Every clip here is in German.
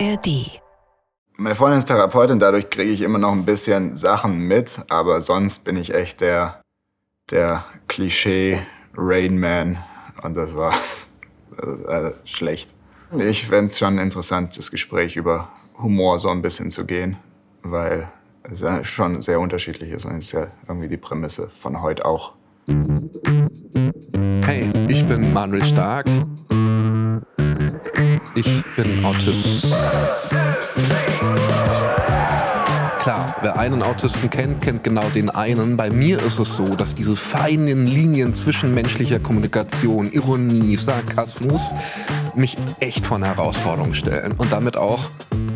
ARD. Meine Freundin ist Therapeutin, dadurch kriege ich immer noch ein bisschen Sachen mit, aber sonst bin ich echt der, der Klischee Rain Man und das war das ist, äh, schlecht. Ich fände es schon interessant, das Gespräch über Humor so ein bisschen zu gehen, weil es ja schon sehr unterschiedlich ist und ist ja irgendwie die Prämisse von heute auch. Hey, ich bin Manuel Stark. Ich bin Autist. Klar, wer einen Autisten kennt, kennt genau den einen. Bei mir ist es so, dass diese feinen Linien zwischen menschlicher Kommunikation, Ironie, Sarkasmus mich echt vor eine Herausforderung stellen. Und damit auch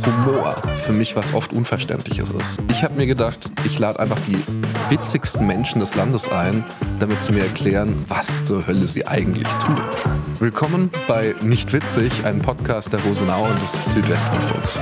Humor für mich was oft Unverständliches ist. Ich habe mir gedacht, ich lade einfach die witzigsten Menschen des Landes ein, damit sie mir erklären, was zur Hölle sie eigentlich tun. Willkommen bei Nicht Witzig, einem Podcast der Rosenau und des Südwestrundfunks.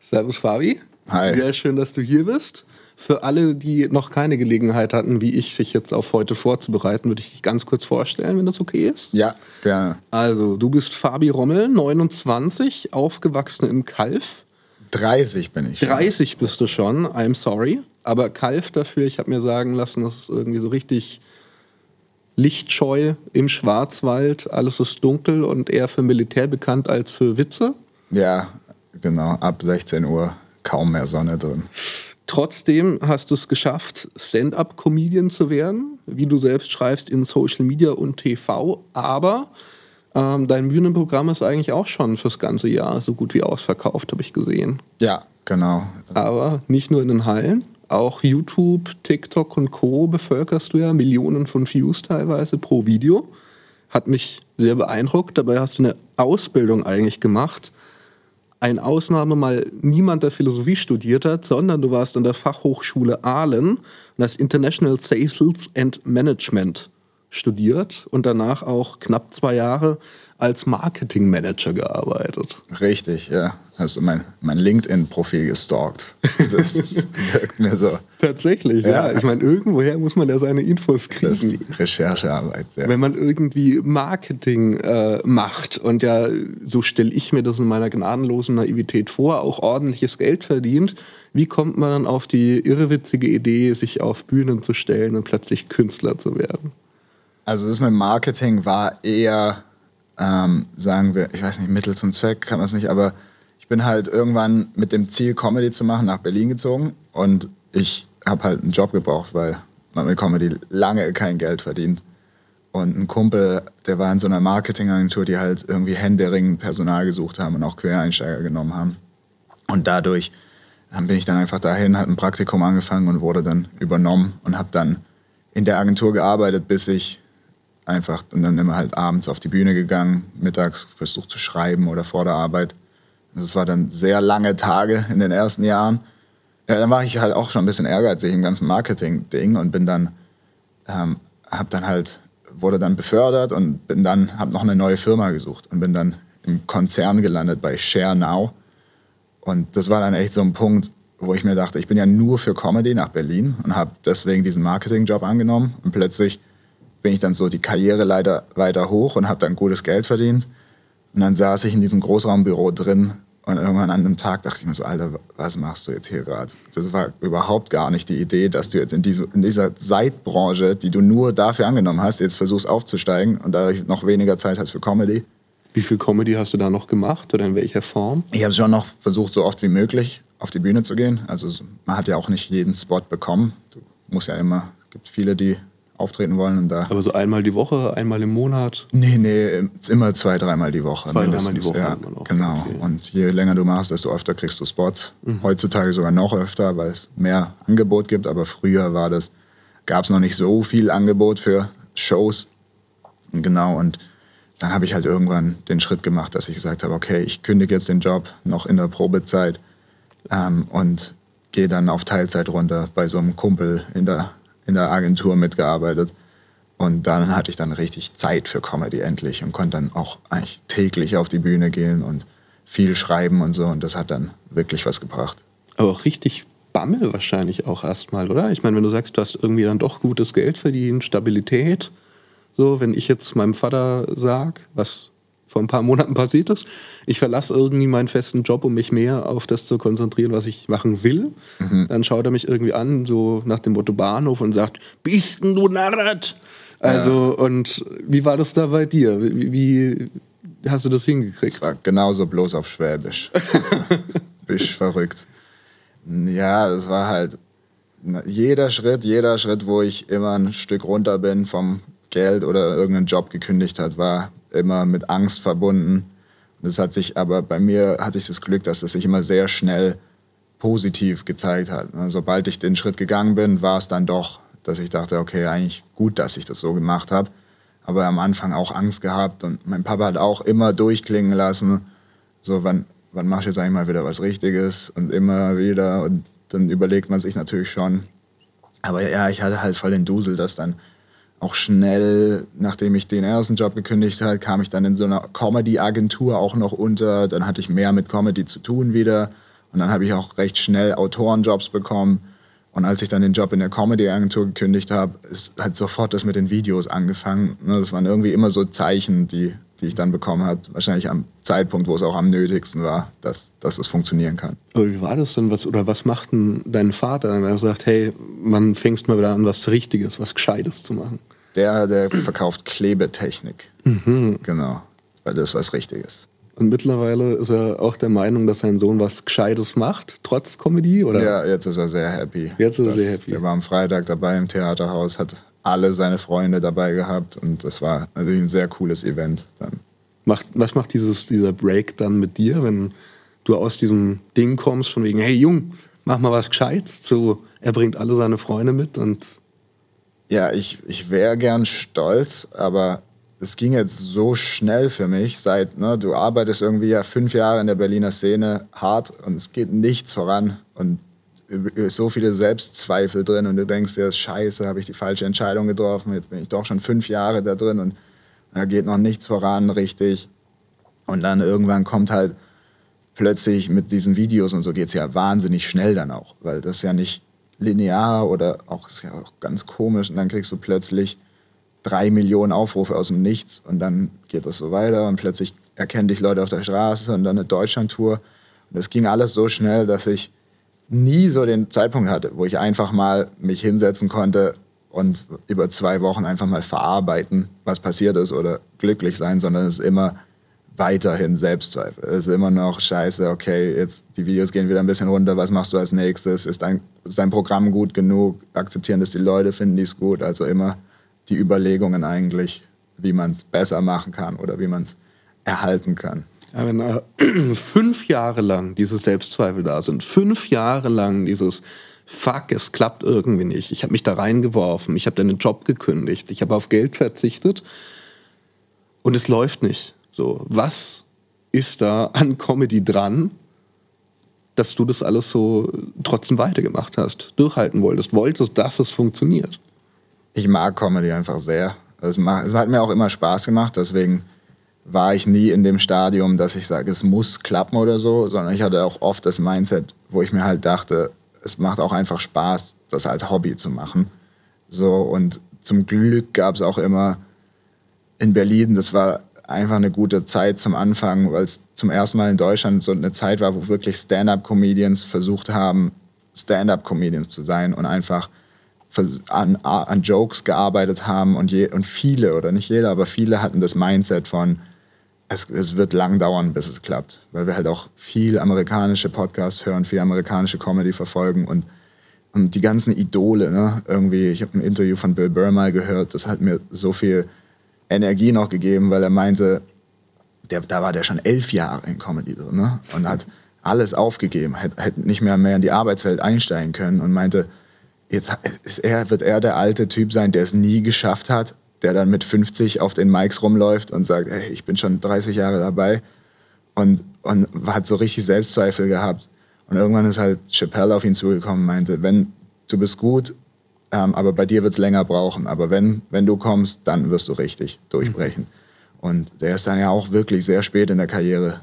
Servus Fabi. Hi. Sehr schön, dass du hier bist. Für alle, die noch keine Gelegenheit hatten, wie ich, sich jetzt auf heute vorzubereiten, würde ich dich ganz kurz vorstellen, wenn das okay ist. Ja, gerne. Also, du bist Fabi Rommel, 29, aufgewachsen im Kalf. 30 bin ich. schon. 30 bist du schon, I'm sorry. Aber Kalf dafür, ich habe mir sagen lassen, das ist irgendwie so richtig lichtscheu im Schwarzwald. Alles ist dunkel und eher für Militär bekannt als für Witze. Ja, genau. Ab 16 Uhr kaum mehr Sonne drin. Trotzdem hast du es geschafft, Stand-up-Comedian zu werden, wie du selbst schreibst, in Social Media und TV. Aber ähm, dein Bühnenprogramm ist eigentlich auch schon fürs ganze Jahr so gut wie ausverkauft, habe ich gesehen. Ja, genau. Aber nicht nur in den Hallen, auch YouTube, TikTok und Co. bevölkerst du ja Millionen von Views teilweise pro Video. Hat mich sehr beeindruckt. Dabei hast du eine Ausbildung eigentlich gemacht. Ein Ausnahme mal niemand, der Philosophie studiert hat, sondern du warst an der Fachhochschule Aalen und hast International Sales and Management studiert und danach auch knapp zwei Jahre als Marketingmanager gearbeitet. Richtig, ja. Hast du mein, mein LinkedIn-Profil gestalkt? Das, das wirkt mir so. Tatsächlich, ja. Ja. Ich meine, irgendwoher muss man ja seine Infos kriegen. Das ist die Recherchearbeit. Ja. wenn man irgendwie Marketing äh, macht und ja, so stelle ich mir das in meiner gnadenlosen Naivität vor, auch ordentliches Geld verdient, wie kommt man dann auf die irrewitzige Idee, sich auf Bühnen zu stellen und plötzlich Künstler zu werden? Also das mit Marketing war eher, ähm, sagen wir, ich weiß nicht, Mittel zum Zweck kann man es nicht, aber ich bin halt irgendwann mit dem Ziel, Comedy zu machen, nach Berlin gezogen und ich habe halt einen Job gebraucht, weil man mit Comedy lange kein Geld verdient. Und ein Kumpel, der war in so einer Marketingagentur, die halt irgendwie händeringend Personal gesucht haben und auch Quereinsteiger genommen haben. Und dadurch dann bin ich dann einfach dahin, hat ein Praktikum angefangen und wurde dann übernommen und habe dann in der Agentur gearbeitet, bis ich einfach und dann immer halt abends auf die Bühne gegangen, mittags versucht zu schreiben oder vor der Arbeit. Das war dann sehr lange Tage in den ersten Jahren. Ja, dann war ich halt auch schon ein bisschen ehrgeizig im ganzen Marketing-Ding und bin dann, ähm, hab dann halt, wurde dann befördert und bin dann, hab noch eine neue Firma gesucht und bin dann im Konzern gelandet bei Share Now. Und das war dann echt so ein Punkt, wo ich mir dachte, ich bin ja nur für Comedy nach Berlin und habe deswegen diesen Marketingjob angenommen. Und plötzlich bin ich dann so die Karriere leider weiter hoch und habe dann gutes Geld verdient. Und dann saß ich in diesem Großraumbüro drin und irgendwann an einem Tag dachte ich mir so, Alter, was machst du jetzt hier gerade? Das war überhaupt gar nicht die Idee, dass du jetzt in, diese, in dieser Seitbranche, die du nur dafür angenommen hast, jetzt versuchst aufzusteigen und dadurch noch weniger Zeit hast für Comedy. Wie viel Comedy hast du da noch gemacht oder in welcher Form? Ich habe schon noch versucht, so oft wie möglich auf die Bühne zu gehen. Also man hat ja auch nicht jeden Spot bekommen. Du musst ja immer, es gibt viele, die auftreten wollen und da. Aber so einmal die Woche, einmal im Monat? Nee, nee, ist immer zwei, dreimal die Woche. Zwei, dreimal die Woche Ja, genau. okay. Mhm. Und je länger du machst, desto öfter kriegst du Spots. Heutzutage sogar noch öfter, weil es mehr Angebot gibt. Aber früher war das, gab es noch nicht so viel Angebot für Shows. Genau, und dann habe ich halt irgendwann den Schritt gemacht, dass ich gesagt habe, okay, ich kündige jetzt den Job noch in der Probezeit ähm, und gehe dann auf Teilzeit runter bei so einem Kumpel in der, in der Agentur mitgearbeitet. Und dann hatte ich dann richtig Zeit für Comedy endlich und konnte dann auch eigentlich täglich auf die Bühne gehen und viel schreiben und so. Und das hat dann wirklich was gebracht. Aber auch richtig Bammel wahrscheinlich auch erstmal, oder? Ich meine, wenn du sagst, du hast irgendwie dann doch gutes Geld verdient, Stabilität. So, wenn ich jetzt meinem Vater sag, was vor ein paar Monaten passiert ist. Ich verlasse irgendwie meinen festen Job, um mich mehr auf das zu konzentrieren, was ich machen will. Mhm. Dann schaut er mich irgendwie an, so nach dem Motto Bahnhof und sagt, bist du narrat? Also, ja. und wie war das da bei dir? Wie, wie hast du das hingekriegt? Es war genauso bloß auf Schwäbisch. Bist verrückt. Ja, es war halt jeder Schritt, jeder Schritt, wo ich immer ein Stück runter bin vom Geld oder irgendeinen Job gekündigt hat, war immer mit Angst verbunden. Das hat sich aber bei mir hatte ich das Glück, dass es sich immer sehr schnell positiv gezeigt hat. Sobald ich den Schritt gegangen bin, war es dann doch, dass ich dachte, okay, eigentlich gut, dass ich das so gemacht habe. Aber am Anfang auch Angst gehabt und mein Papa hat auch immer durchklingen lassen, so wann, wann mache ich jetzt eigentlich mal wieder was Richtiges und immer wieder und dann überlegt man sich natürlich schon. Aber ja, ich hatte halt voll den Dusel, dass dann auch schnell, nachdem ich den ersten Job gekündigt habe, kam ich dann in so einer Comedy-Agentur auch noch unter. Dann hatte ich mehr mit Comedy zu tun wieder. Und dann habe ich auch recht schnell Autorenjobs bekommen. Und als ich dann den Job in der Comedy-Agentur gekündigt habe, ist halt sofort das mit den Videos angefangen. Ne, das waren irgendwie immer so Zeichen, die die ich dann bekommen habe, wahrscheinlich am Zeitpunkt, wo es auch am nötigsten war, dass, dass es funktionieren kann. Aber wie war das denn? Was, oder was macht denn dein Vater, wenn er sagt, hey, man fängst mal wieder an, was Richtiges, was Gescheites zu machen? Der, der verkauft Klebetechnik. Mhm. Genau, weil das was Richtiges. Und mittlerweile ist er auch der Meinung, dass sein Sohn was Gescheites macht, trotz Comedy? Oder? Ja, jetzt ist er sehr happy. Jetzt ist er sehr happy. Er war am Freitag dabei im Theaterhaus, hat alle seine Freunde dabei gehabt und das war natürlich ein sehr cooles Event dann. Macht, was macht dieses, dieser Break dann mit dir, wenn du aus diesem Ding kommst von wegen, hey Jung, mach mal was Gescheites, zu, er bringt alle seine Freunde mit und... Ja, ich, ich wäre gern stolz, aber es ging jetzt so schnell für mich, seit, ne, du arbeitest irgendwie ja fünf Jahre in der Berliner Szene hart und es geht nichts voran und so viele Selbstzweifel drin und du denkst dir, scheiße, habe ich die falsche Entscheidung getroffen, jetzt bin ich doch schon fünf Jahre da drin und da geht noch nichts voran richtig. Und dann irgendwann kommt halt plötzlich mit diesen Videos und so geht es ja wahnsinnig schnell dann auch, weil das ist ja nicht linear oder auch, ist ja auch ganz komisch und dann kriegst du plötzlich drei Millionen Aufrufe aus dem Nichts und dann geht das so weiter und plötzlich erkennen dich Leute auf der Straße und dann eine Deutschlandtour. Und das ging alles so schnell, dass ich nie so den Zeitpunkt hatte, wo ich einfach mal mich hinsetzen konnte und über zwei Wochen einfach mal verarbeiten, was passiert ist oder glücklich sein, sondern es ist immer weiterhin Selbstzweifel. Es ist immer noch scheiße, okay, jetzt die Videos gehen wieder ein bisschen runter, was machst du als nächstes? Ist dein, ist dein Programm gut genug? Akzeptieren das die Leute, finden die es gut? Also immer die Überlegungen eigentlich, wie man es besser machen kann oder wie man es erhalten kann. Ja, wenn äh, fünf Jahre lang diese Selbstzweifel da sind, fünf Jahre lang dieses Fuck, es klappt irgendwie nicht. Ich habe mich da reingeworfen, ich habe deinen Job gekündigt, ich habe auf Geld verzichtet und es läuft nicht. So, was ist da an Comedy dran, dass du das alles so trotzdem weitergemacht hast, durchhalten wolltest, wolltest, dass es funktioniert? Ich mag Comedy einfach sehr. Es, es hat mir auch immer Spaß gemacht, deswegen war ich nie in dem Stadium, dass ich sage, es muss klappen oder so, sondern ich hatte auch oft das Mindset, wo ich mir halt dachte, es macht auch einfach Spaß, das als Hobby zu machen. So und zum Glück gab es auch immer in Berlin, das war einfach eine gute Zeit zum Anfang, weil es zum ersten Mal in Deutschland so eine Zeit war, wo wirklich Stand-up-Comedians versucht haben, Stand-up-Comedians zu sein und einfach an, an Jokes gearbeitet haben und, je, und viele, oder nicht jeder, aber viele hatten das Mindset von, es, es, wird lang dauern, bis es klappt, weil wir halt auch viel amerikanische Podcasts hören, viel amerikanische Comedy verfolgen und, und die ganzen Idole, ne? irgendwie, ich habe ein Interview von Bill Burr mal gehört, das hat mir so viel Energie noch gegeben, weil er meinte, der, da war der schon elf Jahre in Comedy drin ne? und hat alles aufgegeben, hätte, nicht mehr, mehr in die Arbeitswelt einsteigen können und meinte, jetzt ist er, wird er der alte Typ sein, der es nie geschafft hat, der dann mit 50 auf den Mikes rumläuft und sagt, hey, ich bin schon 30 Jahre dabei und, und hat so richtig Selbstzweifel gehabt. Und irgendwann ist halt Chappelle auf ihn zugekommen und meinte, wenn du bist gut, ähm, aber bei dir wird es länger brauchen. Aber wenn, wenn du kommst, dann wirst du richtig durchbrechen. Mhm. Und der ist dann ja auch wirklich sehr spät in der Karriere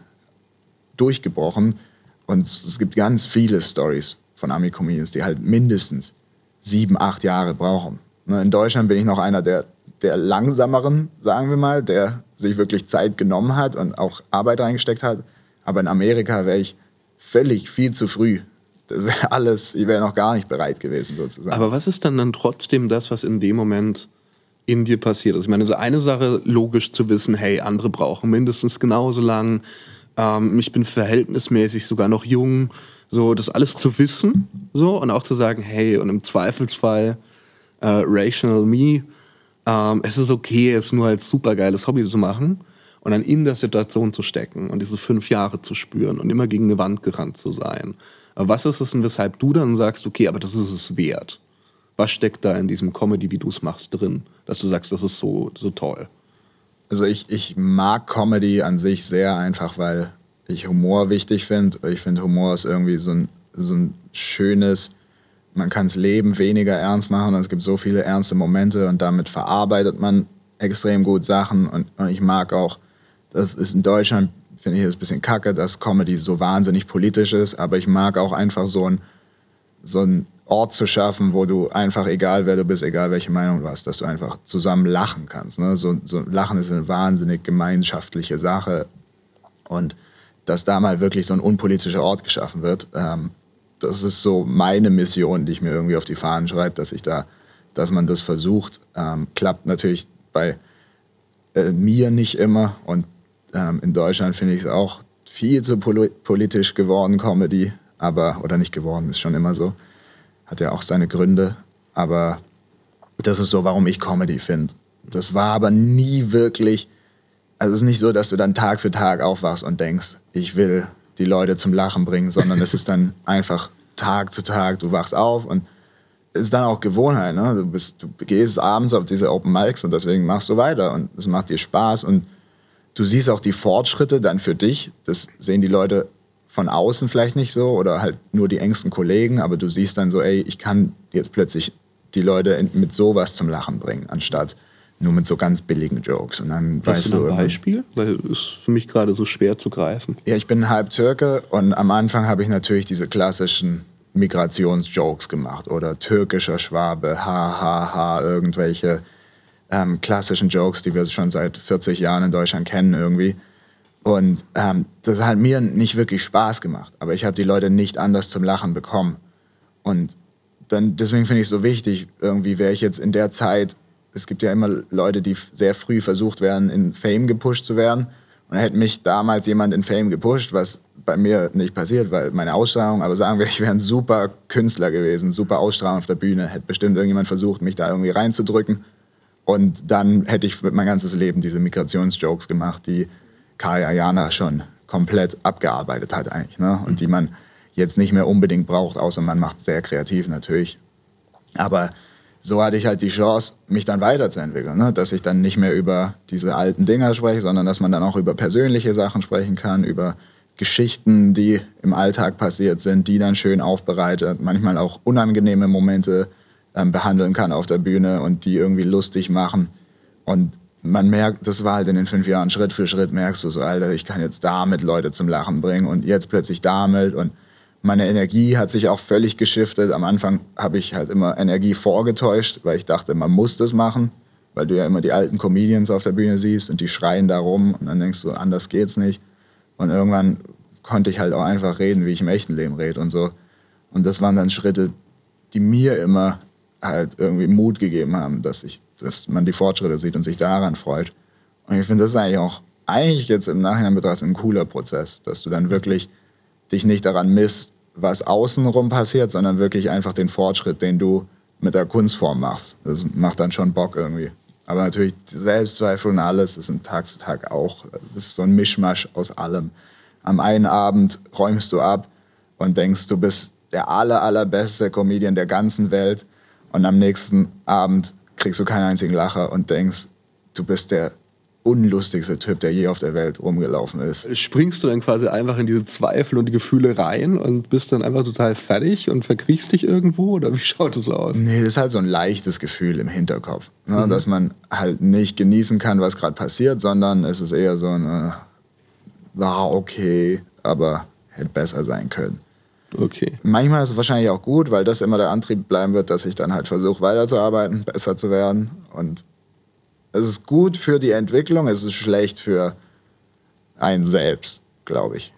durchgebrochen. Und es gibt ganz viele Stories von Ami-Comedians, die halt mindestens sieben, acht Jahre brauchen. Ne, in Deutschland bin ich noch einer, der der langsameren, sagen wir mal, der sich wirklich Zeit genommen hat und auch Arbeit reingesteckt hat. Aber in Amerika wäre ich völlig viel zu früh. Das wäre alles, ich wäre noch gar nicht bereit gewesen, sozusagen. Aber was ist dann dann trotzdem das, was in dem Moment in dir passiert ist? Ich meine, so eine Sache, logisch zu wissen, hey, andere brauchen mindestens genauso lang. Ähm, ich bin verhältnismäßig sogar noch jung. So, das alles zu wissen, so, und auch zu sagen, hey, und im Zweifelsfall, äh, rational me, ähm, es ist okay, es nur als supergeiles Hobby zu machen und dann in der Situation zu stecken und diese fünf Jahre zu spüren und immer gegen eine Wand gerannt zu sein. Aber was ist es denn, weshalb du dann sagst, okay, aber das ist es wert? Was steckt da in diesem Comedy, wie du es machst, drin, dass du sagst, das ist so, so toll? Also ich, ich mag Comedy an sich sehr einfach, weil ich Humor wichtig finde. Ich finde, Humor ist irgendwie so ein, so ein schönes, man kann das Leben weniger ernst machen und es gibt so viele ernste Momente und damit verarbeitet man extrem gut Sachen und, und ich mag auch, das ist in Deutschland, finde ich es ein bisschen kacke, dass Comedy so wahnsinnig politisch ist, aber ich mag auch einfach so ein, so ein Ort zu schaffen, wo du einfach, egal wer du bist, egal welche Meinung du hast, dass du einfach zusammen lachen kannst. Ne? So, so Lachen ist eine wahnsinnig gemeinschaftliche Sache und dass da mal wirklich so ein unpolitischer Ort geschaffen wird, ähm, das ist so meine Mission, die ich mir irgendwie auf die Fahnen schreibe, dass ich da, dass man das versucht. Ähm, klappt natürlich bei äh, mir nicht immer und ähm, in Deutschland finde ich es auch viel zu pol politisch geworden, Comedy, aber, oder nicht geworden, ist schon immer so. Hat ja auch seine Gründe, aber das ist so, warum ich Comedy finde. Das war aber nie wirklich, also es ist nicht so, dass du dann Tag für Tag aufwachst und denkst, ich will die Leute zum Lachen bringen, sondern es ist dann einfach Tag zu Tag, du wachst auf und es ist dann auch Gewohnheit. Ne? Du, bist, du gehst abends auf diese Open Mics und deswegen machst du weiter und es macht dir Spaß und du siehst auch die Fortschritte dann für dich. Das sehen die Leute von außen vielleicht nicht so oder halt nur die engsten Kollegen, aber du siehst dann so, ey, ich kann jetzt plötzlich die Leute mit sowas zum Lachen bringen, anstatt nur mit so ganz billigen Jokes. Und dann Hast weißt du ein Beispiel? Weil es ist für mich gerade so schwer zu greifen. Ja, ich bin halb Türke und am Anfang habe ich natürlich diese klassischen Migrationsjokes gemacht oder türkischer Schwabe, ha, ha, ha, irgendwelche ähm, klassischen Jokes, die wir schon seit 40 Jahren in Deutschland kennen irgendwie. Und ähm, das hat mir nicht wirklich Spaß gemacht, aber ich habe die Leute nicht anders zum Lachen bekommen. Und dann, deswegen finde ich es so wichtig, irgendwie wäre ich jetzt in der Zeit es gibt ja immer Leute, die sehr früh versucht werden, in Fame gepusht zu werden. Und hätte mich damals jemand in Fame gepusht, was bei mir nicht passiert, weil meine Ausstrahlung, aber sagen wir, ich wäre ein super Künstler gewesen, super Ausstrahlung auf der Bühne, hätte bestimmt irgendjemand versucht, mich da irgendwie reinzudrücken. Und dann hätte ich mein ganzes Leben diese Migrationsjokes gemacht, die Kaya Jana schon komplett abgearbeitet hat eigentlich. Ne? Und die man jetzt nicht mehr unbedingt braucht, außer man macht sehr kreativ natürlich. Aber so hatte ich halt die Chance, mich dann weiterzuentwickeln. Ne? Dass ich dann nicht mehr über diese alten Dinger spreche, sondern dass man dann auch über persönliche Sachen sprechen kann, über Geschichten, die im Alltag passiert sind, die dann schön aufbereitet, manchmal auch unangenehme Momente ähm, behandeln kann auf der Bühne und die irgendwie lustig machen. Und man merkt, das war halt in den fünf Jahren Schritt für Schritt, merkst du so, Alter, ich kann jetzt damit Leute zum Lachen bringen und jetzt plötzlich damit und meine Energie hat sich auch völlig geschiftet. Am Anfang habe ich halt immer Energie vorgetäuscht, weil ich dachte, man muss das machen, weil du ja immer die alten Comedians auf der Bühne siehst und die schreien da rum und dann denkst du, anders geht's nicht. Und irgendwann konnte ich halt auch einfach reden, wie ich im echten Leben rede und so. Und das waren dann Schritte, die mir immer halt irgendwie Mut gegeben haben, dass, ich, dass man die Fortschritte sieht und sich daran freut. Und ich finde, das ist eigentlich auch, eigentlich jetzt im Nachhinein betrachtet, ein cooler Prozess, dass du dann wirklich dich nicht daran misst, was außenrum passiert, sondern wirklich einfach den Fortschritt, den du mit der Kunstform machst. Das macht dann schon Bock irgendwie. Aber natürlich Selbstzweifel und alles ist ein Tag zu Tag auch. Das ist so ein Mischmasch aus allem. Am einen Abend räumst du ab und denkst, du bist der aller, allerbeste Comedian der ganzen Welt. Und am nächsten Abend kriegst du keinen einzigen Lacher und denkst, du bist der unlustigste Typ, der je auf der Welt rumgelaufen ist. Springst du dann quasi einfach in diese Zweifel und die Gefühle rein und bist dann einfach total fertig und verkriechst dich irgendwo oder wie schaut das aus? Nee, das ist halt so ein leichtes Gefühl im Hinterkopf, ne? mhm. dass man halt nicht genießen kann, was gerade passiert, sondern es ist eher so ein, äh, war okay, aber hätte besser sein können. Okay. Manchmal ist es wahrscheinlich auch gut, weil das immer der Antrieb bleiben wird, dass ich dann halt versuche weiterzuarbeiten, besser zu werden und es ist gut für die Entwicklung, es ist schlecht für einen selbst, glaube ich.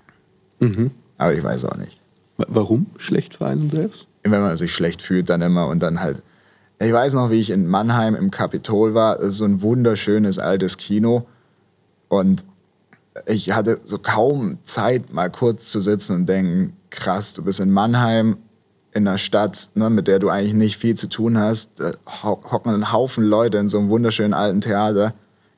Mhm. Aber ich weiß auch nicht. Warum schlecht für einen selbst? Wenn man sich schlecht fühlt, dann immer und dann halt. Ich weiß noch, wie ich in Mannheim im Kapitol war. Das ist so ein wunderschönes altes Kino. Und ich hatte so kaum Zeit, mal kurz zu sitzen und denken, krass, du bist in Mannheim, in einer Stadt, ne, mit der du eigentlich nicht viel zu tun hast. Da hocken ein Haufen Leute in so einem wunderschönen alten Theater.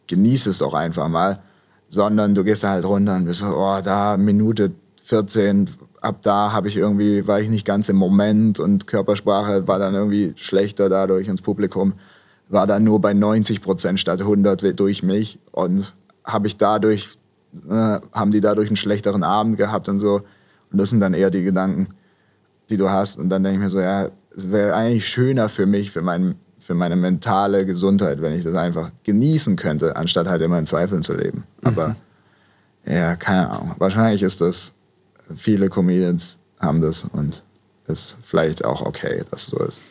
Genieß es doch einfach mal. Sondern du gehst da halt runter und bist so, oh, da Minute 14, ab da habe ich irgendwie, war ich nicht ganz im Moment und Körpersprache war dann irgendwie schlechter dadurch ins Publikum. War dann nur bei 90 Prozent statt 100 durch mich und habe ich dadurch, äh, haben die dadurch einen schlechteren Abend gehabt und so. Und das sind dann eher die Gedanken, die du hast. Und dann denke ich mir so, ja, es wäre eigentlich schöner für mich, für, mein, für meine mentale Gesundheit, wenn ich das einfach genießen könnte, anstatt halt immer in Zweifeln zu leben. Mhm. Aber ja, keine Ahnung. Wahrscheinlich ist das, viele Comedians haben das und ist vielleicht auch okay, dass es so ist.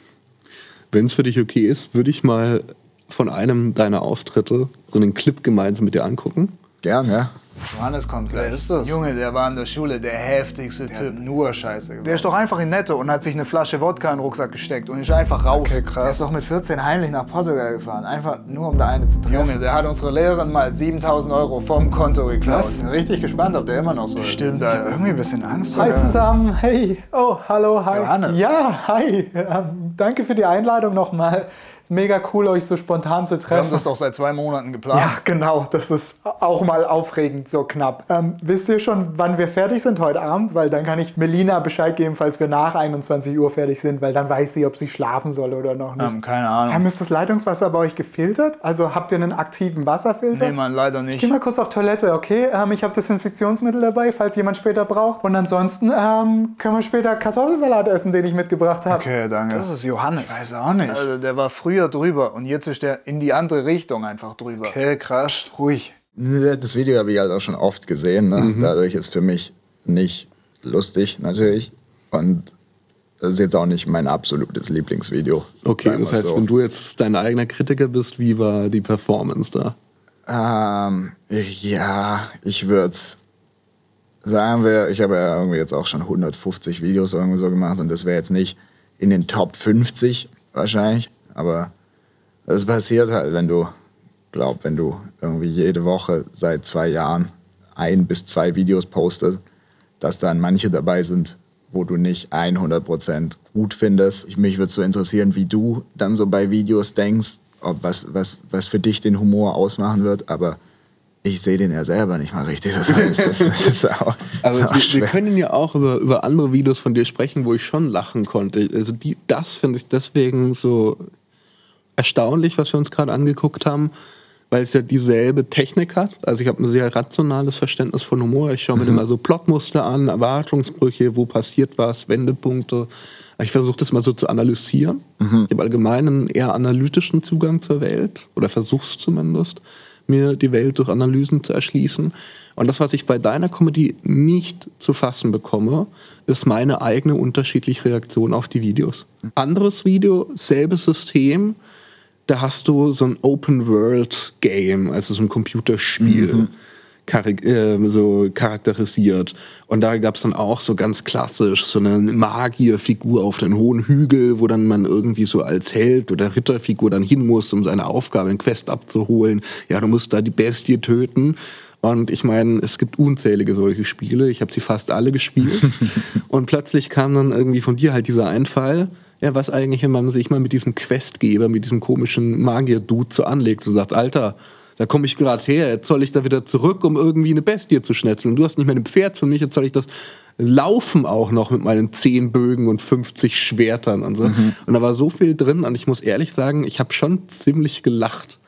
Wenn es für dich okay ist, würde ich mal von einem deiner Auftritte so einen Clip gemeinsam mit dir angucken. Gern, ja. Johannes kommt gleich. Wer ist das? Junge, der war in der Schule der heftigste der Typ. Nur Scheiße gemacht. Der ist doch einfach in Netto und hat sich eine Flasche Wodka in den Rucksack gesteckt und ist einfach raus. Okay, krass. Der ist doch mit 14 heimlich nach Portugal gefahren. Einfach nur, um da eine zu treffen. Junge, der hat unsere Lehrerin mal 7000 Euro vom Konto geklaut. Was? Bin richtig gespannt, ob der immer noch so ist. Stimmt, Alter. irgendwie ein bisschen Angst. Hi sogar. zusammen. Hey. Oh, hallo, hi. Johannes. Ja, hi. Ähm, danke für die Einladung nochmal mega cool, euch so spontan zu treffen. Wir haben das doch seit zwei Monaten geplant. Ja, genau. Das ist auch mal aufregend, so knapp. Ähm, wisst ihr schon, wann wir fertig sind heute Abend? Weil dann kann ich Melina Bescheid geben, falls wir nach 21 Uhr fertig sind, weil dann weiß sie, ob sie schlafen soll oder noch nicht. Ähm, keine Ahnung. Ähm, ist das Leitungswasser bei euch gefiltert? Also habt ihr einen aktiven Wasserfilter? Nee, man, leider nicht. Ich geh mal kurz auf Toilette, okay? Ähm, ich habe Desinfektionsmittel dabei, falls jemand später braucht. Und ansonsten ähm, können wir später Kartoffelsalat essen, den ich mitgebracht habe. Okay, danke. Das ist Johannes. Ich weiß auch nicht. Also, der war früher drüber und jetzt ist der in die andere Richtung einfach drüber. Okay, krass. Ruhig. Das Video habe ich halt auch schon oft gesehen. Ne? Mhm. Dadurch ist für mich nicht lustig, natürlich. Und das ist jetzt auch nicht mein absolutes Lieblingsvideo. Okay, das heißt, so. wenn du jetzt dein eigener Kritiker bist, wie war die Performance da? Ähm, ja, ich würde sagen wir, ich habe ja irgendwie jetzt auch schon 150 Videos irgendwie so gemacht und das wäre jetzt nicht in den Top 50 wahrscheinlich, aber es passiert halt, wenn du, glaub, wenn du irgendwie jede Woche seit zwei Jahren ein bis zwei Videos postest, dass dann manche dabei sind, wo du nicht 100% gut findest. Ich, mich würde so interessieren, wie du dann so bei Videos denkst, ob was, was, was für dich den Humor ausmachen wird, aber ich sehe den ja selber nicht mal richtig. Das heißt, das ist auch, Aber auch wir, wir, können ja auch über, über andere Videos von dir sprechen, wo ich schon lachen konnte. Also die, das finde ich deswegen so erstaunlich, was wir uns gerade angeguckt haben, weil es ja dieselbe Technik hat. Also ich habe ein sehr rationales Verständnis von Humor. Ich schaue mir mhm. immer so Plotmuster an, Erwartungsbrüche, wo passiert was, Wendepunkte. Ich versuche das mal so zu analysieren. Mhm. Ich habe allgemein einen eher analytischen Zugang zur Welt oder versuche es zumindest, mir die Welt durch Analysen zu erschließen. Und das, was ich bei deiner Comedy nicht zu fassen bekomme, ist meine eigene unterschiedliche Reaktion auf die Videos. Mhm. Anderes Video, selbes System, da hast du so ein Open-World-Game, also so ein Computerspiel. Mhm. Charak äh, so charakterisiert. Und da gab es dann auch so ganz klassisch so eine Magierfigur auf den hohen Hügel, wo dann man irgendwie so als Held oder Ritterfigur dann hin muss, um seine Aufgabe, den Quest abzuholen. Ja, du musst da die Bestie töten. Und ich meine, es gibt unzählige solche Spiele. Ich habe sie fast alle gespielt. und plötzlich kam dann irgendwie von dir halt dieser Einfall ja, was eigentlich, wenn man sich mal mit diesem Questgeber, mit diesem komischen Magier-Dude so anlegt und sagt, Alter, da komme ich gerade her, jetzt soll ich da wieder zurück, um irgendwie eine Bestie zu schnetzeln. Du hast nicht mehr ein Pferd für mich, jetzt soll ich das laufen auch noch mit meinen zehn Bögen und 50 Schwertern und so. Mhm. Und da war so viel drin und ich muss ehrlich sagen, ich habe schon ziemlich gelacht.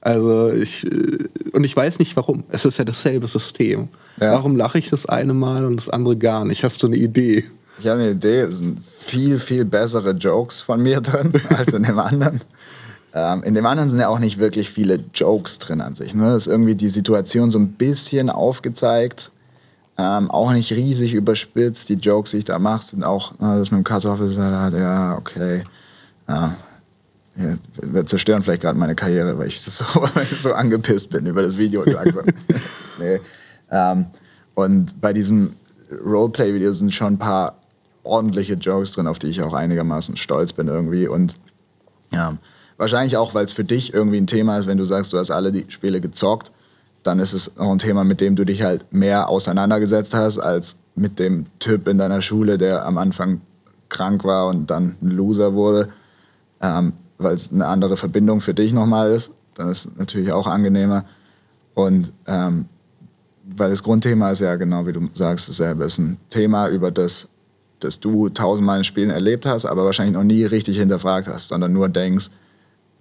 Also ich, äh, und ich weiß nicht warum. Es ist ja dasselbe System. Ja. Warum lache ich das eine Mal und das andere gar nicht? Hast du eine Idee? Ich habe eine Idee, es sind viel, viel bessere Jokes von mir drin als in dem anderen. Ähm, in dem anderen sind ja auch nicht wirklich viele Jokes drin an sich. Ne? Das ist irgendwie die Situation so ein bisschen aufgezeigt. Ähm, auch nicht riesig überspitzt. Die Jokes, die ich da mache, sind auch, na, das mit dem Kartoffelsalat, ja, okay. Ja. ja, wir zerstören vielleicht gerade meine Karriere, weil ich, so, so angepisst bin über das Video langsam. nee. Ähm, und bei diesem Roleplay-Video sind schon ein paar ordentliche Jokes drin, auf die ich auch einigermaßen stolz bin irgendwie. Und ja, wahrscheinlich auch, weil es für dich irgendwie ein Thema ist, wenn du sagst, du hast alle die Spiele gezockt, dann ist es auch ein Thema, mit dem du dich halt mehr auseinandergesetzt hast, als mit dem Typ in deiner Schule, der am Anfang krank war und dann ein Loser wurde, ähm, weil es eine andere Verbindung für dich nochmal ist. Dann ist es natürlich auch angenehmer. Und ähm, weil das Grundthema ist ja genau wie du sagst, dasselbe. Ist ein Thema, über das, das du tausendmal in Spielen erlebt hast, aber wahrscheinlich noch nie richtig hinterfragt hast, sondern nur denkst,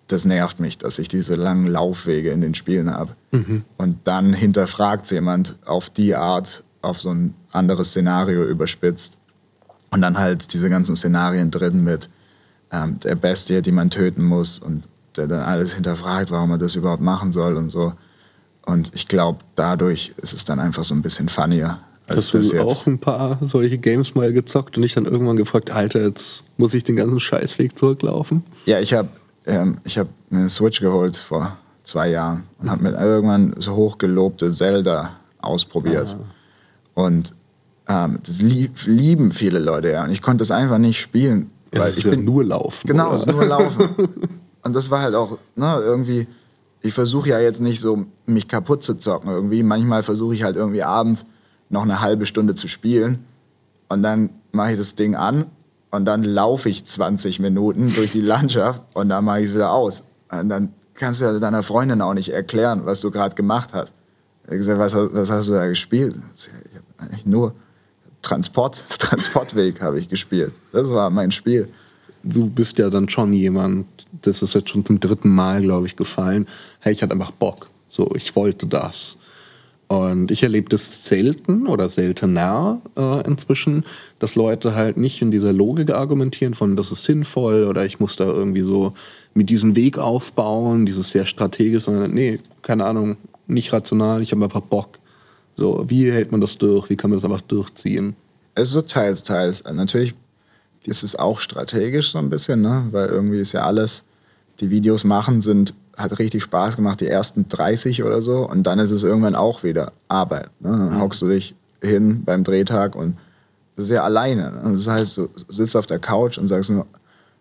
das nervt mich, dass ich diese langen Laufwege in den Spielen habe. Mhm. Und dann hinterfragt jemand auf die Art, auf so ein anderes Szenario überspitzt. Und dann halt diese ganzen Szenarien drin mit ähm, der Bestie, die man töten muss und der dann alles hinterfragt, warum man das überhaupt machen soll und so. Und ich glaube, dadurch ist es dann einfach so ein bisschen funnier. Hast du jetzt. auch ein paar solche Games mal gezockt und ich dann irgendwann gefragt, Alter, jetzt muss ich den ganzen Scheißweg zurücklaufen? Ja, ich habe ähm, hab mir eine Switch geholt vor zwei Jahren und habe mir irgendwann so hochgelobte Zelda ausprobiert. Ah. Und ähm, das lieb, lieben viele Leute ja. Und ich konnte es einfach nicht spielen. Ja, weil ich ja bin nur laufen. Genau, es ist nur laufen. und das war halt auch ne, irgendwie ich versuche ja jetzt nicht so, mich kaputt zu zocken irgendwie. Manchmal versuche ich halt irgendwie abends noch eine halbe Stunde zu spielen und dann mache ich das Ding an und dann laufe ich 20 Minuten durch die Landschaft und dann mache ich es wieder aus. Und dann kannst du deiner Freundin auch nicht erklären, was du gerade gemacht hast. Ich gesagt, was, was, hast du da gespielt? Ich habe eigentlich nur Transport, Transportweg habe ich gespielt. Das war mein Spiel du bist ja dann schon jemand, das ist jetzt schon zum dritten Mal, glaube ich, gefallen. Hey, ich hatte einfach Bock. So, ich wollte das. Und ich erlebe das selten oder seltener äh, inzwischen, dass Leute halt nicht in dieser Logik argumentieren von, das ist sinnvoll oder ich muss da irgendwie so mit diesem Weg aufbauen, dieses sehr strategisch, sondern nee, keine Ahnung, nicht rational, ich habe einfach Bock. So, wie hält man das durch? Wie kann man das einfach durchziehen? Es ist so teils, teils. Natürlich ist es auch strategisch so ein bisschen, ne? weil irgendwie ist ja alles, die Videos machen sind, hat richtig Spaß gemacht, die ersten 30 oder so und dann ist es irgendwann auch wieder Arbeit. Ne? Dann mhm. hockst du dich hin beim Drehtag und das ist ja alleine. Ne? Das ist halt so, sitzt auf der Couch und sagst nur,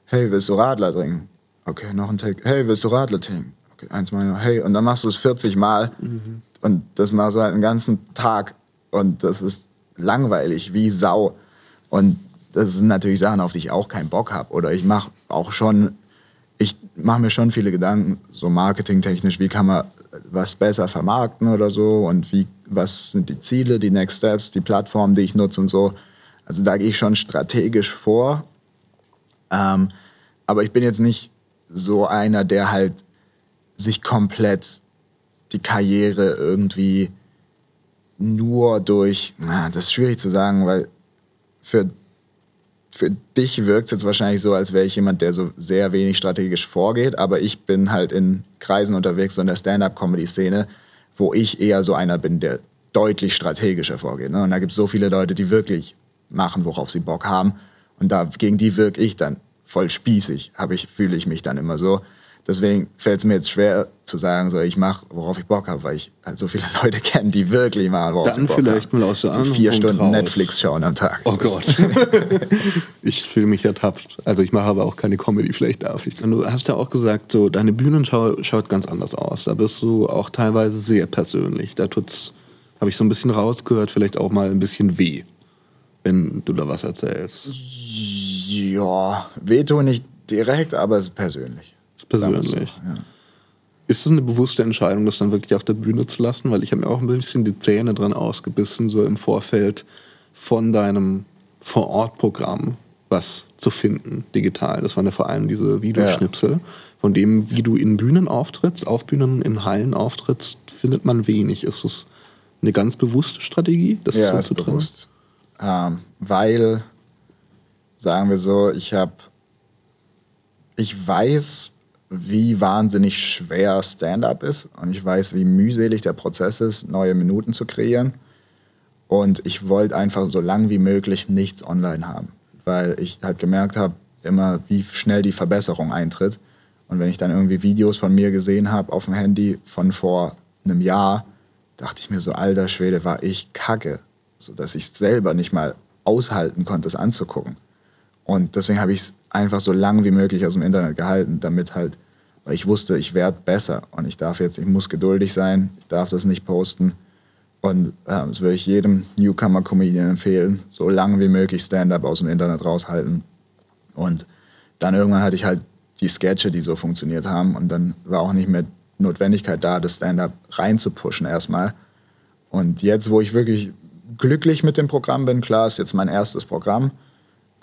hey, willst du Radler trinken? Okay, noch ein Take. Hey, willst du Radler trinken? Okay, eins mal, hey, und dann machst du es 40 Mal mhm. und das machst du halt den ganzen Tag und das ist langweilig wie Sau. Und das sind natürlich Sachen, auf die ich auch keinen Bock habe. Oder ich mache auch schon, mache mir schon viele Gedanken, so marketingtechnisch, wie kann man was besser vermarkten oder so und wie, was sind die Ziele, die Next Steps, die Plattformen, die ich nutze und so. Also da gehe ich schon strategisch vor. Ähm, aber ich bin jetzt nicht so einer, der halt sich komplett die Karriere irgendwie nur durch, na, das ist schwierig zu sagen, weil für für dich wirkt es jetzt wahrscheinlich so, als wäre ich jemand, der so sehr wenig strategisch vorgeht, aber ich bin halt in Kreisen unterwegs, so in der Stand-up-Comedy-Szene, wo ich eher so einer bin, der deutlich strategischer vorgeht. Ne? Und da gibt es so viele Leute, die wirklich machen, worauf sie Bock haben. Und da, gegen die wirke ich dann voll spießig, ich, fühle ich mich dann immer so. Deswegen fällt es mir jetzt schwer zu sagen, so ich mache, worauf ich Bock habe, weil ich halt so viele Leute kenne, die wirklich machen, worauf Dann sie Bock vielleicht haben. mal aus der die vier Stunden raus. Netflix schauen am Tag. Oh Gott. ich fühle mich ertappt. Also ich mache aber auch keine Comedy, vielleicht darf ich. Und du hast ja auch gesagt, so deine Bühnenschau schaut ganz anders aus. Da bist du auch teilweise sehr persönlich. Da tut's, habe ich so ein bisschen rausgehört, vielleicht auch mal ein bisschen weh, wenn du da was erzählst. Ja, weh tue nicht direkt, aber es ist persönlich persönlich. So, ja. Ist es eine bewusste Entscheidung, das dann wirklich auf der Bühne zu lassen? Weil ich habe mir auch ein bisschen die Zähne dran ausgebissen, so im Vorfeld von deinem Vor-Ort-Programm was zu finden, digital. Das waren ja vor allem diese Videoschnipsel. Ja. Von dem, wie du in Bühnen auftrittst, auf Bühnen, in Hallen auftrittst, findet man wenig. Ist es eine ganz bewusste Strategie, das ja, so zu trennen? Bewusst. Ähm, weil, sagen wir so, ich habe, ich weiß, wie wahnsinnig schwer Stand-up ist und ich weiß, wie mühselig der Prozess ist, neue Minuten zu kreieren. Und ich wollte einfach so lang wie möglich nichts online haben, weil ich halt gemerkt habe, immer wie schnell die Verbesserung eintritt. Und wenn ich dann irgendwie Videos von mir gesehen habe auf dem Handy von vor einem Jahr, dachte ich mir so, alter Schwede, war ich kacke. So dass ich selber nicht mal aushalten konnte, es anzugucken. Und deswegen habe ich es einfach so lang wie möglich aus dem Internet gehalten, damit halt, weil ich wusste, ich werde besser und ich darf jetzt, ich muss geduldig sein, ich darf das nicht posten. Und äh, das würde ich jedem Newcomer-Comedian empfehlen, so lange wie möglich Stand-up aus dem Internet raushalten. Und dann irgendwann hatte ich halt die Sketche, die so funktioniert haben. Und dann war auch nicht mehr Notwendigkeit da, das Stand-up reinzupushen erstmal. Und jetzt, wo ich wirklich glücklich mit dem Programm bin, klar, ist jetzt mein erstes Programm,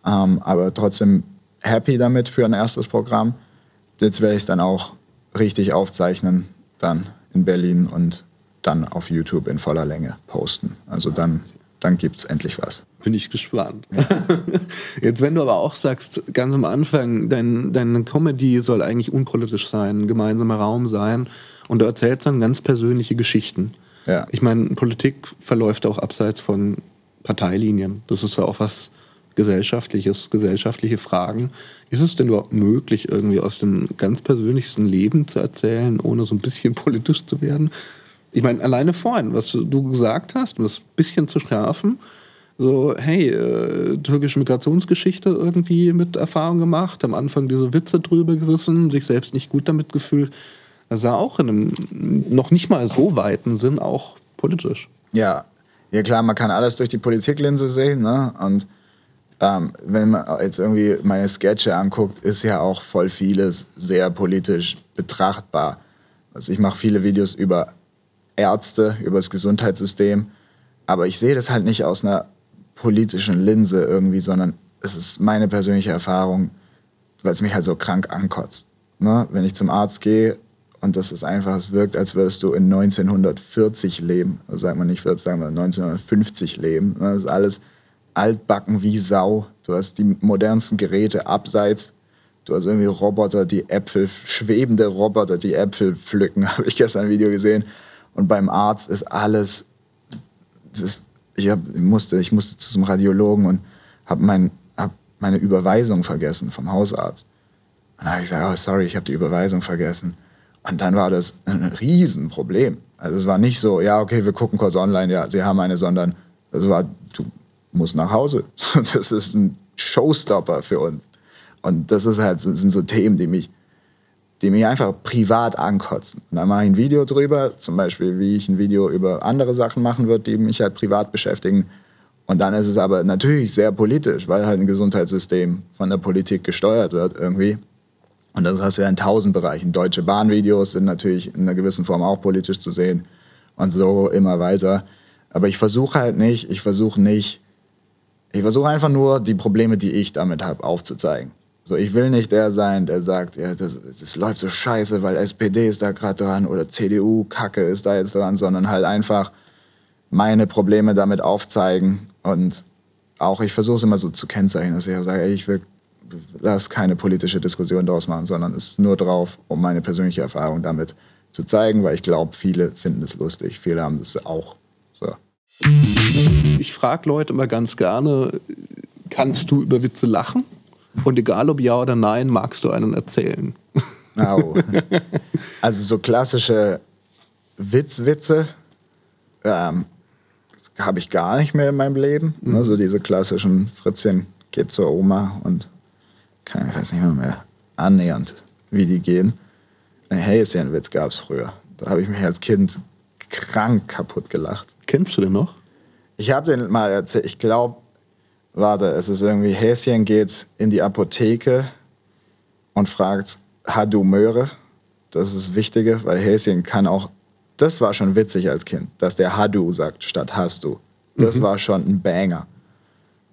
ähm, aber trotzdem happy damit für ein erstes Programm. Jetzt werde ich es dann auch richtig aufzeichnen, dann in Berlin und dann auf YouTube in voller Länge posten. Also dann, dann gibt es endlich was. Bin ich gespannt. Ja. Jetzt, wenn du aber auch sagst, ganz am Anfang, dein, deine Comedy soll eigentlich unpolitisch sein, ein gemeinsamer Raum sein und du erzählst dann ganz persönliche Geschichten. Ja. Ich meine, Politik verläuft auch abseits von Parteilinien. Das ist ja auch was Gesellschaftliches, gesellschaftliche Fragen. Ist es denn überhaupt möglich, irgendwie aus dem ganz persönlichsten Leben zu erzählen, ohne so ein bisschen politisch zu werden? Ich meine, alleine vorhin, was du gesagt hast, um das ein bisschen zu schärfen, so, hey, äh, türkische Migrationsgeschichte irgendwie mit Erfahrung gemacht, am Anfang diese Witze drüber gerissen, sich selbst nicht gut damit gefühlt. Das war auch in einem noch nicht mal so weiten Sinn auch politisch. Ja, ja klar, man kann alles durch die Politiklinse sehen, ne? Und ähm, wenn man jetzt irgendwie meine Sketche anguckt, ist ja auch voll vieles sehr politisch betrachtbar. Also ich mache viele Videos über Ärzte, über das Gesundheitssystem. Aber ich sehe das halt nicht aus einer politischen Linse irgendwie, sondern es ist meine persönliche Erfahrung, weil es mich halt so krank ankotzt. Ne? Wenn ich zum Arzt gehe und das ist einfach, es wirkt, als würdest du in 1940 leben. Also sagt man nicht 40, sagen wir 1950 leben. Ne? Das ist alles altbacken wie Sau. Du hast die modernsten Geräte abseits. Du hast irgendwie Roboter, die Äpfel, schwebende Roboter, die Äpfel pflücken, habe ich gestern ein Video gesehen. Und beim Arzt ist alles, ist, ich, hab, ich, musste, ich musste zu einem Radiologen und habe mein, hab meine Überweisung vergessen vom Hausarzt. Und dann habe ich gesagt, oh, sorry, ich habe die Überweisung vergessen. Und dann war das ein Riesenproblem. Also es war nicht so, ja, okay, wir gucken kurz online, ja, Sie haben eine, sondern es war, du musst nach Hause. Das ist ein Showstopper für uns. Und das ist halt, sind so Themen, die mich die mich einfach privat ankotzen. Und dann mache ich ein Video drüber, zum Beispiel, wie ich ein Video über andere Sachen machen würde, die mich halt privat beschäftigen. Und dann ist es aber natürlich sehr politisch, weil halt ein Gesundheitssystem von der Politik gesteuert wird irgendwie. Und das hast du ja in tausend Bereichen. Deutsche Bahnvideos sind natürlich in einer gewissen Form auch politisch zu sehen und so immer weiter. Aber ich versuche halt nicht, ich versuche nicht, ich versuche einfach nur die Probleme, die ich damit habe, aufzuzeigen. So, ich will nicht der sein, der sagt, ja, das, das läuft so scheiße, weil SPD ist da gerade dran oder CDU, Kacke ist da jetzt dran, sondern halt einfach meine Probleme damit aufzeigen und auch, ich versuche es immer so zu kennzeichnen, dass ich sage, ey, ich will, lass keine politische Diskussion daraus machen, sondern es ist nur drauf, um meine persönliche Erfahrung damit zu zeigen, weil ich glaube, viele finden es lustig, viele haben das auch. Ich frage Leute immer ganz gerne, kannst du über Witze lachen? Und egal ob ja oder nein, magst du einen erzählen. Oh. Also so klassische Witzwitze ähm, habe ich gar nicht mehr in meinem Leben. Mhm. Also diese klassischen Fritzchen geht zur Oma und kann, ich weiß nicht mehr, mehr annähernd, wie die gehen. Ein Häschenwitz gab es früher. Da habe ich mich als Kind krank kaputt gelacht. Kennst du den noch? Ich habe den mal erzählt. Ich glaube, warte, es ist irgendwie, Häschen geht in die Apotheke und fragt, hat du Möhre? Das ist das Wichtige, weil Häschen kann auch, das war schon witzig als Kind, dass der Hadu sagt statt hast du. Das mhm. war schon ein Banger.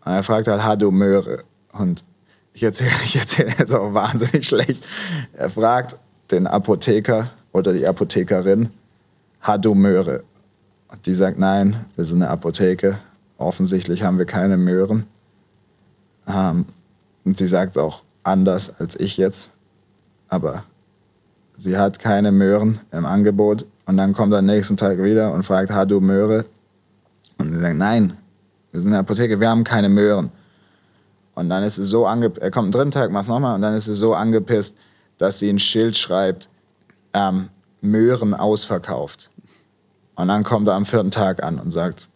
Und er fragt halt, hat du Möhre? Und ich erzähle ich erzähl jetzt auch wahnsinnig schlecht. Er fragt den Apotheker oder die Apothekerin, hat du Möhre? Und die sagt, nein, wir sind eine Apotheke. Offensichtlich haben wir keine Möhren. Ähm, und sie sagt es auch anders als ich jetzt. Aber sie hat keine Möhren im Angebot. Und dann kommt er am nächsten Tag wieder und fragt, hast du Möhre? Und sie sagt, nein, wir sind in der Apotheke, wir haben keine Möhren. Und dann ist sie so angepisst, er kommt am dritten Tag, macht es nochmal, und dann ist sie so angepisst, dass sie ein Schild schreibt, ähm, Möhren ausverkauft. Und dann kommt er am vierten Tag an und sagt,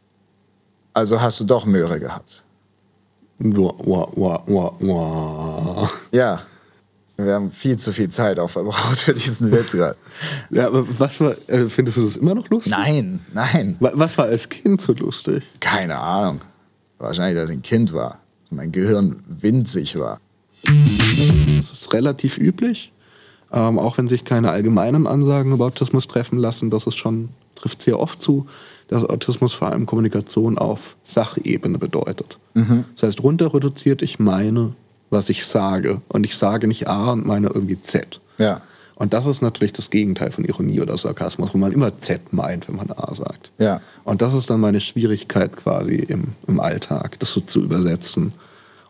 also hast du doch Möhre gehabt. Ja, wir haben viel zu viel Zeit auch verbraucht für diesen Witz gerade. Ja, aber was war, äh, findest du das immer noch lustig? Nein, nein. Wa- Was war als Kind so lustig? Keine Ahnung. Wahrscheinlich, dass ich ein Kind war. Dass mein Gehirn winzig war. Das ist relativ üblich, ähm, auch wenn sich keine allgemeinen Ansagen über Autismus treffen lassen. Das ist schon, trifft sehr oft zu, dass Autismus vor allem Kommunikation auf Sachebene bedeutet. Das heißt, runter reduziert, ich meine, was ich sage. Und ich sage nicht A und meine irgendwie Z. Ja. Und das ist natürlich das Gegenteil von Ironie oder Sarkasmus, wo man immer Z meint, wenn man A sagt. Ja. Und das ist dann meine Schwierigkeit quasi im, im Alltag, das so zu übersetzen.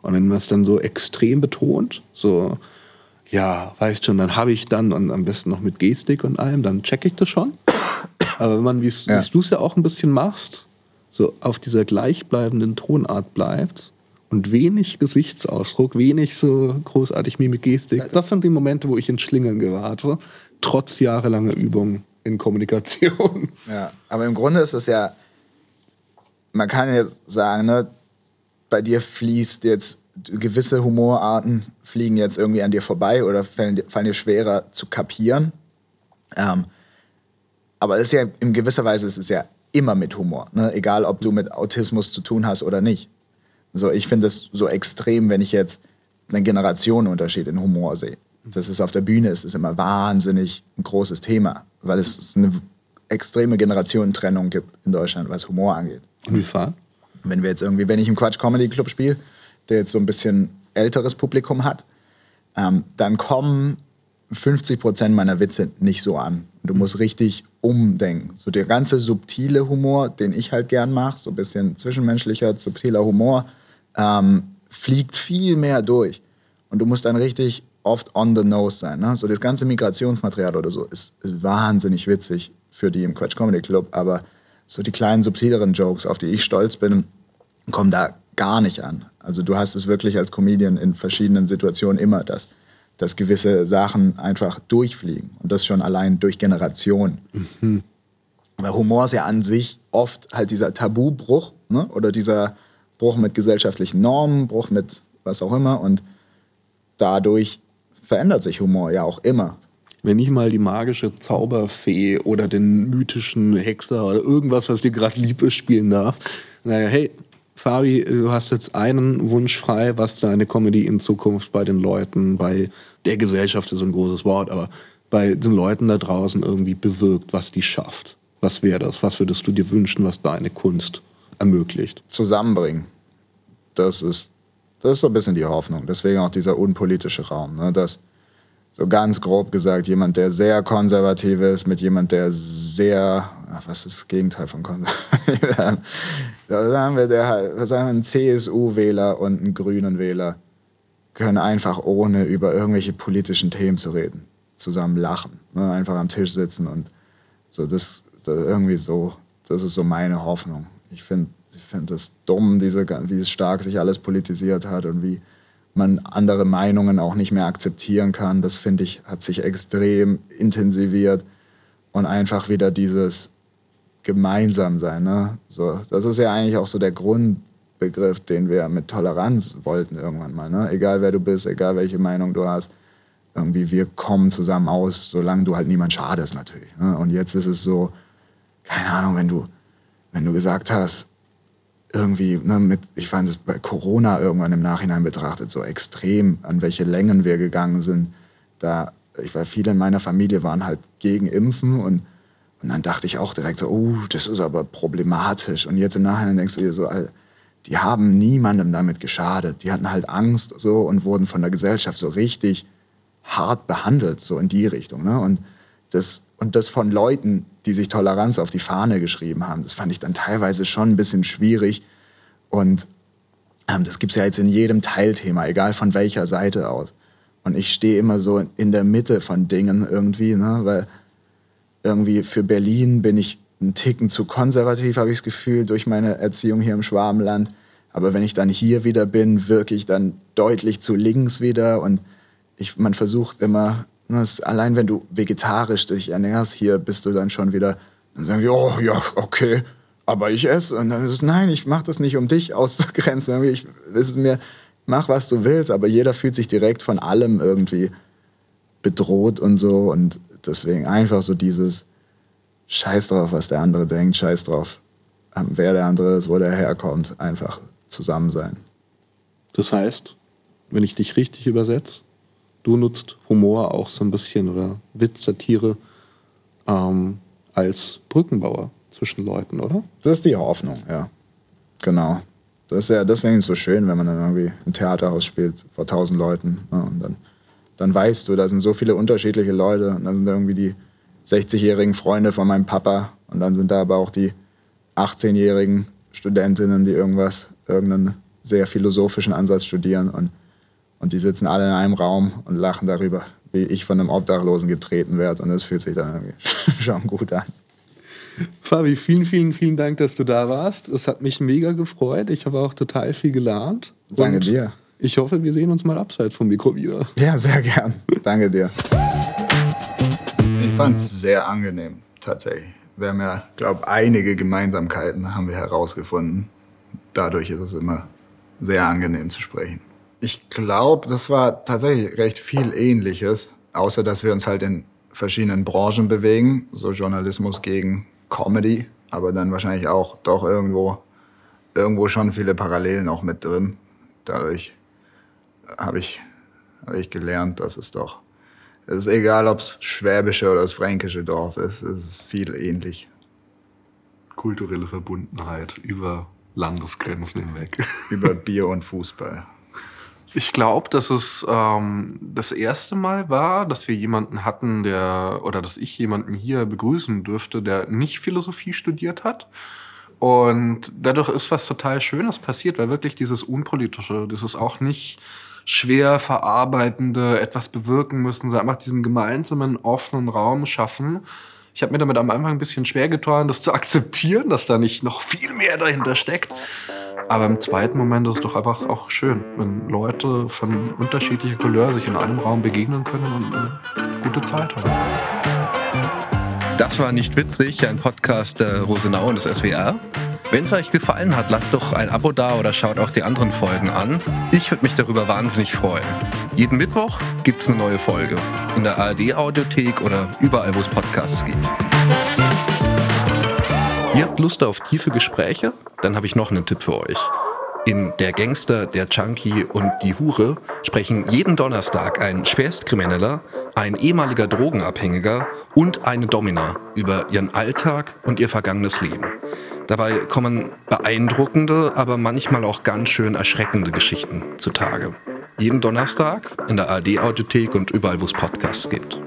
Und wenn man es dann so extrem betont, so, ja, weißt schon, dann habe ich dann und am besten noch mit Gestik und allem, dann checke ich das schon. Aber wenn man, wie Ja. du es ja auch ein bisschen machst, so auf dieser gleichbleibenden Tonart bleibt und wenig Gesichtsausdruck, wenig so großartig Mimik, Gestik, das sind die Momente, wo ich ins Schlingeln gerate, trotz jahrelanger Übung in Kommunikation. Ja, aber im Grunde ist es ja, man kann jetzt sagen, ne, bei dir fließt jetzt gewisse Humorarten fliegen jetzt irgendwie an dir vorbei oder fallen, dir- fallen dir schwerer zu kapieren. Ähm, aber es ist ja in gewisser Weise ist es ja immer mit Humor, ne? egal ob du mit Autismus zu tun hast oder nicht. So, ich finde es so extrem, wenn ich jetzt einen Generationenunterschied in Humor sehe. Das ist auf der Bühne, es ist immer wahnsinnig ein großes Thema, weil es eine extreme Generationentrennung gibt in Deutschland, was Humor angeht. Inwiefern? Wenn wir jetzt irgendwie, wenn ich im Quatsch Comedy Club spiele, der jetzt so ein bisschen älteres Publikum hat, ähm, dann kommen 50 Prozent meiner Witze nicht so an. Du musst richtig umdenken. So der ganze subtile Humor, den ich halt gern mache, so ein bisschen zwischenmenschlicher, subtiler Humor, ähm, fliegt viel mehr durch. Und du musst dann richtig oft on the nose sein. Ne? So das ganze Migrationsmaterial oder so ist, ist wahnsinnig witzig für die im Quatsch Comedy Club, aber so die kleinen subtileren Jokes, auf die ich stolz bin, kommen da gar nicht an. Also du hast es wirklich als Comedian in verschiedenen Situationen immer, dass, dass gewisse Sachen einfach durchfliegen. Und das schon allein durch Generationen. Weil Humor ist ja an sich oft halt dieser Tabubruch ne? oder dieser Bruch mit gesellschaftlichen Normen, Bruch mit was auch immer. Und dadurch verändert sich Humor ja auch immer. Wenn ich mal die magische Zauberfee oder den mythischen Hexer oder irgendwas, was dir gerade lieb ist, spielen darf, ich, hey, Fabi, du hast jetzt einen Wunsch frei, was deine Comedy in Zukunft bei den Leuten, bei der Gesellschaft ist so ein großes Wort, aber bei den Leuten da draußen irgendwie bewirkt, was die schafft. Was wäre das? Was würdest du dir wünschen, was deine Kunst ermöglicht? zusammenbringen. Das ist, das ist so ein bisschen die Hoffnung. Deswegen auch dieser unpolitische Raum. Ne? Dass so ganz grob gesagt, jemand, der sehr konservativ ist, mit jemand, der sehr, ach, was ist das Gegenteil von konservativ? da sagen wir, der, was sagen wir, ein CSU-Wähler und einen grünen Wähler können einfach ohne über irgendwelche politischen Themen zu reden, zusammen lachen. Ne? Einfach am Tisch sitzen und so, das, das irgendwie so, das ist so meine Hoffnung. Ich finde ich find das dumm, diese, wie stark sich alles politisiert hat und wie man andere Meinungen auch nicht mehr akzeptieren kann. Das finde ich, hat sich extrem intensiviert und einfach wieder dieses gemeinsam sein. Ne? So, das ist ja eigentlich auch so der Grundbegriff, den wir mit Toleranz wollten irgendwann mal. Ne? Egal wer du bist, egal welche Meinung du hast, irgendwie wir kommen zusammen aus, solange du halt niemand schadest natürlich. Ne? Und jetzt ist es so, keine Ahnung, wenn du, wenn du gesagt hast, irgendwie, ne, mit, ich fand es bei Corona irgendwann im Nachhinein betrachtet so extrem, an welche Längen wir gegangen sind. Da, ich war, viele in meiner Familie waren halt gegen Impfen und, und dann dachte ich auch direkt so, oh, das ist aber problematisch. Und jetzt im Nachhinein denkst du dir so, die haben niemandem damit geschadet. Die hatten halt Angst so und wurden von der Gesellschaft so richtig hart behandelt, so in die Richtung. Ne? Und, das, und das von Leuten, die sich Toleranz auf die Fahne geschrieben haben, das fand ich dann teilweise schon ein bisschen schwierig. Und ähm, das gibt es ja jetzt in jedem Teilthema, egal von welcher Seite aus. Und ich stehe immer so in der Mitte von Dingen irgendwie, ne? weil irgendwie für Berlin bin ich einen Ticken zu konservativ, habe ich das Gefühl, durch meine Erziehung hier im Schwabenland. Aber wenn ich dann hier wieder bin, wirke ich dann deutlich zu links wieder. Und ich, man versucht immer, Das, allein wenn du vegetarisch dich ernährst, hier bist du dann schon wieder, dann sagen die, oh ja, okay, aber ich esse. Und dann ist es, nein, ich mache das nicht, um dich auszugrenzen. Ich, ist mir, mach, was du willst, aber jeder fühlt sich direkt von allem irgendwie bedroht und so. Und deswegen einfach so dieses Scheiß drauf, was der andere denkt, Scheiß drauf, ähm, wer der andere ist, wo der herkommt, einfach zusammen sein. Das heißt, wenn ich dich richtig übersetze, du nutzt Humor auch so ein bisschen oder Witz, Satire ähm, als Brückenbauer zwischen Leuten, oder? Das ist die Hoffnung, ja. Genau. Das ist ja deswegen so schön, wenn man dann irgendwie im Theaterhaus spielt vor tausend Leuten. Ja, und dann, dann weißt du, da sind so viele unterschiedliche Leute. Und dann sind da irgendwie die 60-jährigen Freunde von meinem Papa. Und dann sind da aber auch die 18-jährigen Studentinnen, die irgendwas, irgendeinen sehr philosophischen Ansatz studieren. Und, und die sitzen alle in einem Raum und lachen darüber, wie ich von einem Obdachlosen getreten werde. Und das fühlt sich dann irgendwie schon gut an. Fabi, vielen, vielen, vielen Dank, dass du da warst. Es hat mich mega gefreut. Ich habe auch total viel gelernt. Danke dir. Ich hoffe, wir sehen uns mal abseits vom Mikro wieder. Ja, sehr gern. Danke dir. Ich fand es sehr angenehm, tatsächlich. Wir haben ja, glaube einige Gemeinsamkeiten haben wir herausgefunden. Dadurch ist es immer sehr angenehm zu sprechen. Ich glaube, das war tatsächlich recht viel Ähnliches, außer dass wir uns halt in verschiedenen Branchen bewegen, so Journalismus gegen Comedy, aber dann wahrscheinlich auch doch irgendwo, irgendwo schon viele Parallelen auch mit drin. Dadurch habe ich, hab ich gelernt, dass es doch, es ist egal, ob es schwäbische oder das fränkische Dorf ist, es ist viel ähnlich. Kulturelle Verbundenheit über Landesgrenzen hinweg. Über Bier und Fußball. Ich glaube, dass es ähm, das erste Mal war, dass wir jemanden hatten, der oder dass ich jemanden hier begrüßen dürfte, der nicht Philosophie studiert hat. Und dadurch ist was total Schönes passiert, weil wirklich dieses Unpolitische, dieses auch nicht schwer verarbeitende, etwas bewirken müssen, sondern einfach diesen gemeinsamen offenen Raum schaffen. Ich habe mir damit am Anfang ein bisschen schwer getan, das zu akzeptieren, dass da nicht noch viel mehr dahinter steckt. Aber im zweiten Moment ist es doch einfach auch schön, wenn Leute von unterschiedlicher Couleur sich in einem Raum begegnen können und eine gute Zeit haben. Das war nicht witzig, ein Podcast der Rosenau und des SWR. Wenn es euch gefallen hat, lasst doch ein Abo da oder schaut auch die anderen Folgen an. Ich würde mich darüber wahnsinnig freuen. Jeden Mittwoch gibt es eine neue Folge. In der ARD-Audiothek oder überall, wo es Podcasts gibt. Ihr habt Lust auf tiefe Gespräche? Dann habe ich noch einen Tipp für euch. In Der Gangster, der Junkie und die Hure sprechen jeden Donnerstag ein Schwerstkrimineller, ein ehemaliger Drogenabhängiger und eine Domina über ihren Alltag und ihr vergangenes Leben. Dabei kommen beeindruckende, aber manchmal auch ganz schön erschreckende Geschichten zutage. Jeden Donnerstag in der ARD-Audiothek und überall, wo es Podcasts gibt.